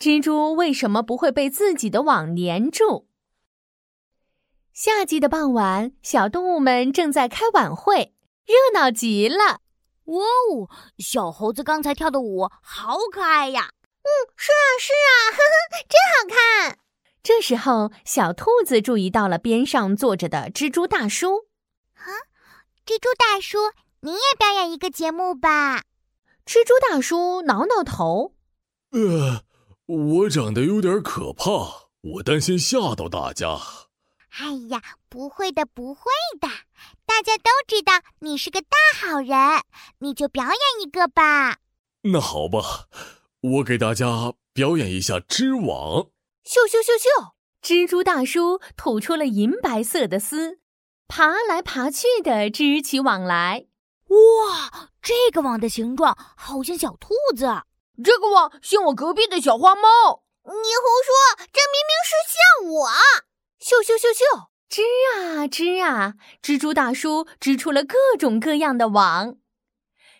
蜘蛛为什么不会被自己的网粘住？夏季的傍晚，小动物们正在开晚会，热闹极了。哇哦，小猴子刚才跳的舞好可爱呀！嗯，是啊，是啊，呵呵，真好看。这时候，小兔子注意到了边上坐着的蜘蛛大叔。啊，蜘蛛大叔，你也表演一个节目吧？蜘蛛大叔挠挠头。呃，我长得有点可怕，我担心吓到大家。哎呀，不会的，不会的，大家都知道你是个大好人，你就表演一个吧。那好吧，我给大家表演一下织网。咻咻咻咻！蜘蛛大叔吐出了银白色的丝，爬来爬去的织起网来。哇，这个网的形状好像小兔子，这个网像我隔壁的小花猫。你胡说，这明明是像我。咻咻咻咻！织啊织啊，蜘蛛大叔织出了各种各样的网。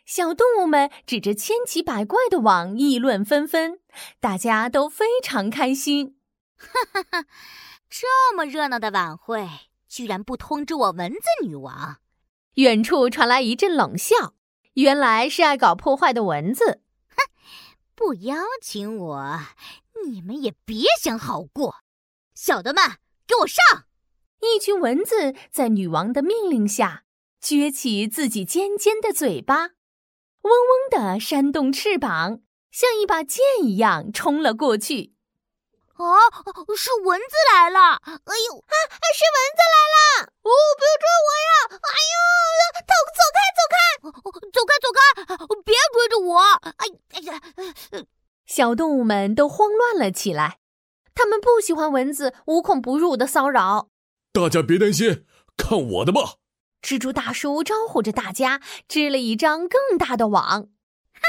小动物们指着千奇百怪的网议论纷纷，大家都非常开心。哈哈哈！这么热闹的晚会，居然不通知我蚊子女王！远处传来一阵冷笑，原来是爱搞破坏的蚊子。哼，不邀请我，你们也别想好过。小的们，给我上！一群蚊子在女王的命令下，撅起自己尖尖的嘴巴。嗡嗡地扇动翅膀，像一把剑一样冲了过去。啊，是蚊子来了！哎呦，啊，是蚊子来了！哦，不要追我呀！哎呦，走走开，走开，走开，走开！别追着我！哎，小动物们都慌乱了起来，他们不喜欢蚊子无孔不入的骚扰。大家别担心，看我的吧！蜘蛛大叔招呼着大家，织了一张更大的网。哈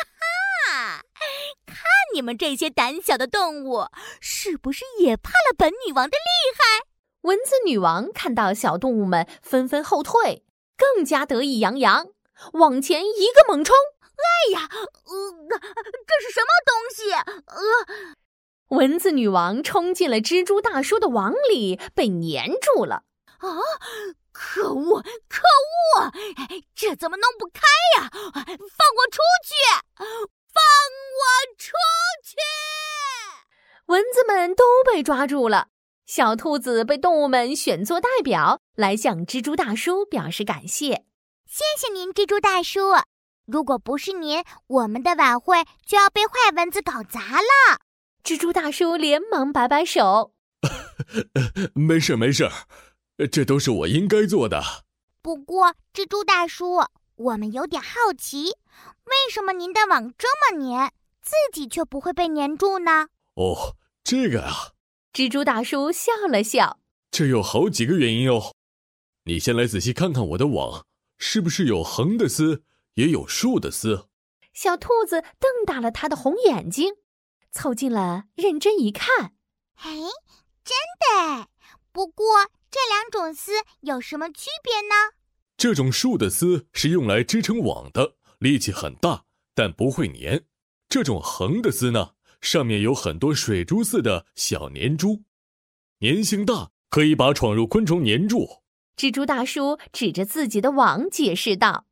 哈，看你们这些胆小的动物，是不是也怕了本女王的厉害？蚊子女王看到小动物们纷纷后退，更加得意洋洋，往前一个猛冲。哎呀，呃，这是什么东西？呃，蚊子女王冲进了蜘蛛大叔的网里，被粘住了。啊！可恶！可恶！这怎么弄不开呀？放我出去！放我出去！蚊子们都被抓住了。小兔子被动物们选作代表，来向蜘蛛大叔表示感谢。谢谢您，蜘蛛大叔。如果不是您，我们的晚会就要被坏蚊子搞砸了。蜘蛛大叔连忙摆摆手：“没事，没事。”这都是我应该做的。不过，蜘蛛大叔，我们有点好奇，为什么您的网这么粘，自己却不会被粘住呢？哦，这个啊，蜘蛛大叔笑了笑。这有好几个原因哦。你先来仔细看看我的网，是不是有横的丝，也有树的丝？小兔子瞪大了它的红眼睛，凑近了认真一看。哎，真的。不过。这两种丝有什么区别呢？这种竖的丝是用来支撑网的，力气很大，但不会粘。这种横的丝呢，上面有很多水珠似的小粘珠，粘性大，可以把闯入昆虫粘住。蜘蛛大叔指着自己的网解释道：“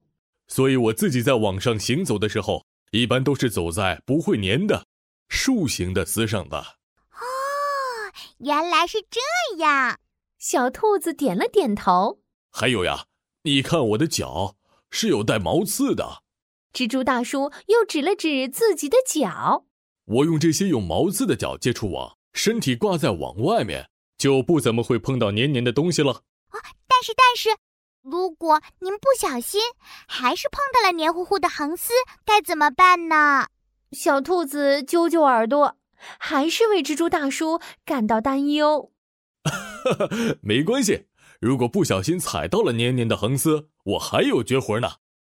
所以我自己在网上行走的时候，一般都是走在不会粘的竖形的丝上的。”哦，原来是这样。小兔子点了点头。还有呀，你看我的脚是有带毛刺的。蜘蛛大叔又指了指自己的脚。我用这些有毛刺的脚接触网，身体挂在网外面，就不怎么会碰到黏黏的东西了。啊，但是但是，如果您不小心还是碰到了黏糊糊的横丝，该怎么办呢？小兔子揪揪耳朵，还是为蜘蛛大叔感到担忧。没关系，如果不小心踩到了黏黏的横丝，我还有绝活呢。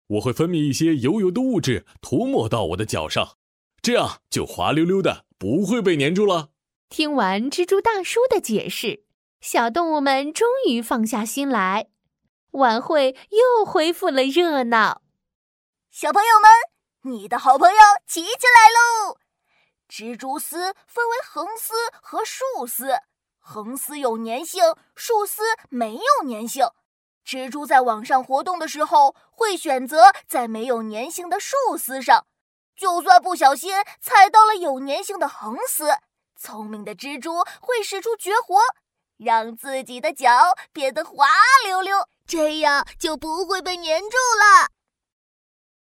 我会分泌一些油油的物质，涂抹到我的脚上，这样就滑溜溜的，不会被粘住了。听完蜘蛛大叔的解释，小动物们终于放下心来，晚会又恢复了热闹。小朋友们，你的好朋友琪琪来喽！蜘蛛丝分为横丝和竖丝，横丝有粘性，竖丝没有粘性。蜘蛛在网上活动的时候，会选择在没有粘性的竖丝上，就算不小心踩到了有粘性的横丝，聪明的蜘蛛会使出绝活，让自己的脚变得滑溜溜，这样就不会被粘住了。